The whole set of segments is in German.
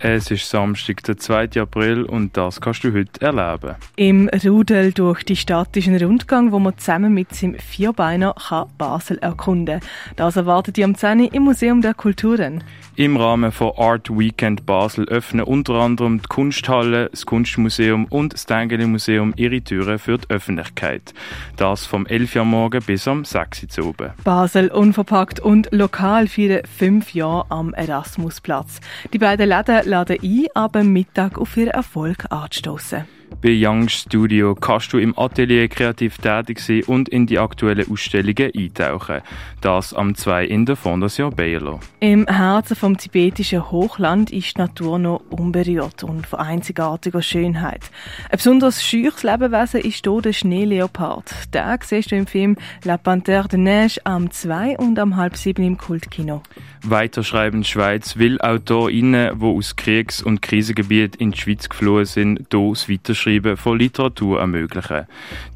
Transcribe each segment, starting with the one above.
Es ist Samstag, der 2. April und das kannst du heute erleben. Im Rudel durch die Stadt ist ein Rundgang, wo man zusammen mit seinem Vierbeiner kann Basel erkunden kann. Das erwartet ihr am 10. im Museum der Kulturen. Im Rahmen von Art Weekend Basel öffnen unter anderem die Kunsthalle, das Kunstmuseum und das Tengeli Museum ihre Türen für die Öffentlichkeit. Das vom 11 Uhr morgen bis am 6 Uhr oben. Basel unverpackt und lokal feiern fünf Jahre am Erasmusplatz. Die beiden Läden laden ein, aber Mittag auf ihren Erfolg anzustoßen. Bei Young Studio kannst du im Atelier kreativ tätig sein und in die aktuellen Ausstellungen eintauchen. Das am 2 in der Fondation Baylor. Im Herzen vom tibetischen Hochland ist die Natur noch unberührt und von einzigartiger Schönheit. Ein besonders scheuches Lebewesen ist hier der Schneeleopard. Den siehst du im Film La Panthère de Neige am 2 und am halb 7 im Kultkino. Weiterschreiben Schweiz will AutorInnen, die aus Kriegs- und Krisengebieten in die Schweiz geflohen sind, hier das Weiterschreiben von Literatur ermöglichen.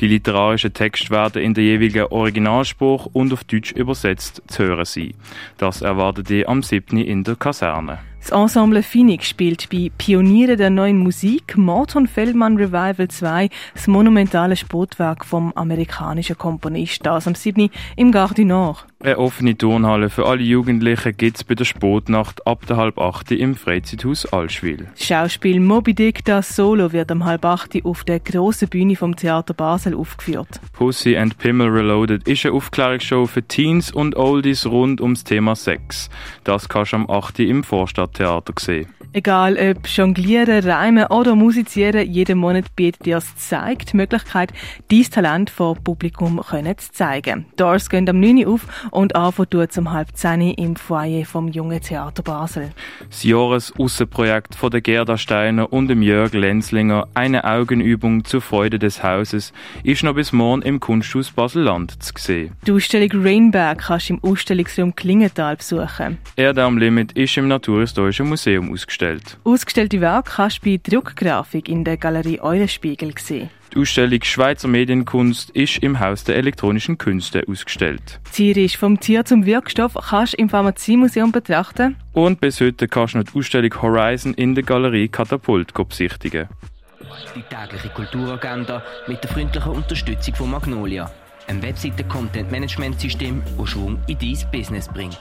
Die literarischen Texte werden in der jeweiligen Originalspruch und auf Deutsch übersetzt zu hören sein. Das erwartet ihr am 7. in der Kaserne. Das Ensemble Phoenix spielt bei Pioniere der neuen Musik Morton Feldman Revival 2 das monumentale Sportwerk vom amerikanischen Komponist, das am 7. im Garde Nord. Eine offene Turnhalle für alle Jugendlichen gibt es bei der Sportnacht ab der halb acht im Freizeithaus Allschwil. Das Schauspiel Moby Dick das Solo wird am halb acht auf der grossen Bühne vom Theater Basel aufgeführt. Pussy and Pimmel Reloaded ist eine Aufklärungsshow für Teens und Oldies rund ums Thema Sex. Das kannst du am 8. im Vorstadttheater sehen. Egal ob Jonglieren, Reimen oder Musizieren, jeden Monat bietet dir das Zeig die Möglichkeit, dein Talent vor Publikum können zu zeigen. Doors gehen am 9 Uhr auf und anfangen tut um halb 10 im Foyer vom Jungen Theater Basel. Das Jahresaußenprojekt von der Gerda Steiner und dem Jörg Lenzlinger, eine Augenübung zur Freude des Hauses, ist noch bis morgen im Kunsthaus Basel-Land zu sehen. Die Ausstellung Rainberg kannst du im Ausstellungsraum Klingenthal besuchen. Erde am Limit ist im Naturhistorischen Museum ausgestellt. Ausgestellte Werke kannst du bei Druckgrafik in der Galerie Eulenspiegel sehen. Die Ausstellung Schweizer Medienkunst ist im Haus der elektronischen Künste ausgestellt. Tierisch vom Tier zum Wirkstoff kannst du im Pharmaziemuseum betrachten. Und bis heute kannst du noch die Ausstellung Horizon in der Galerie Katapult besichtigen. Die tägliche Kulturagenda mit der freundlichen Unterstützung von Magnolia, ein Webseite-Content-Management-System, das Schwung in dein Business bringt.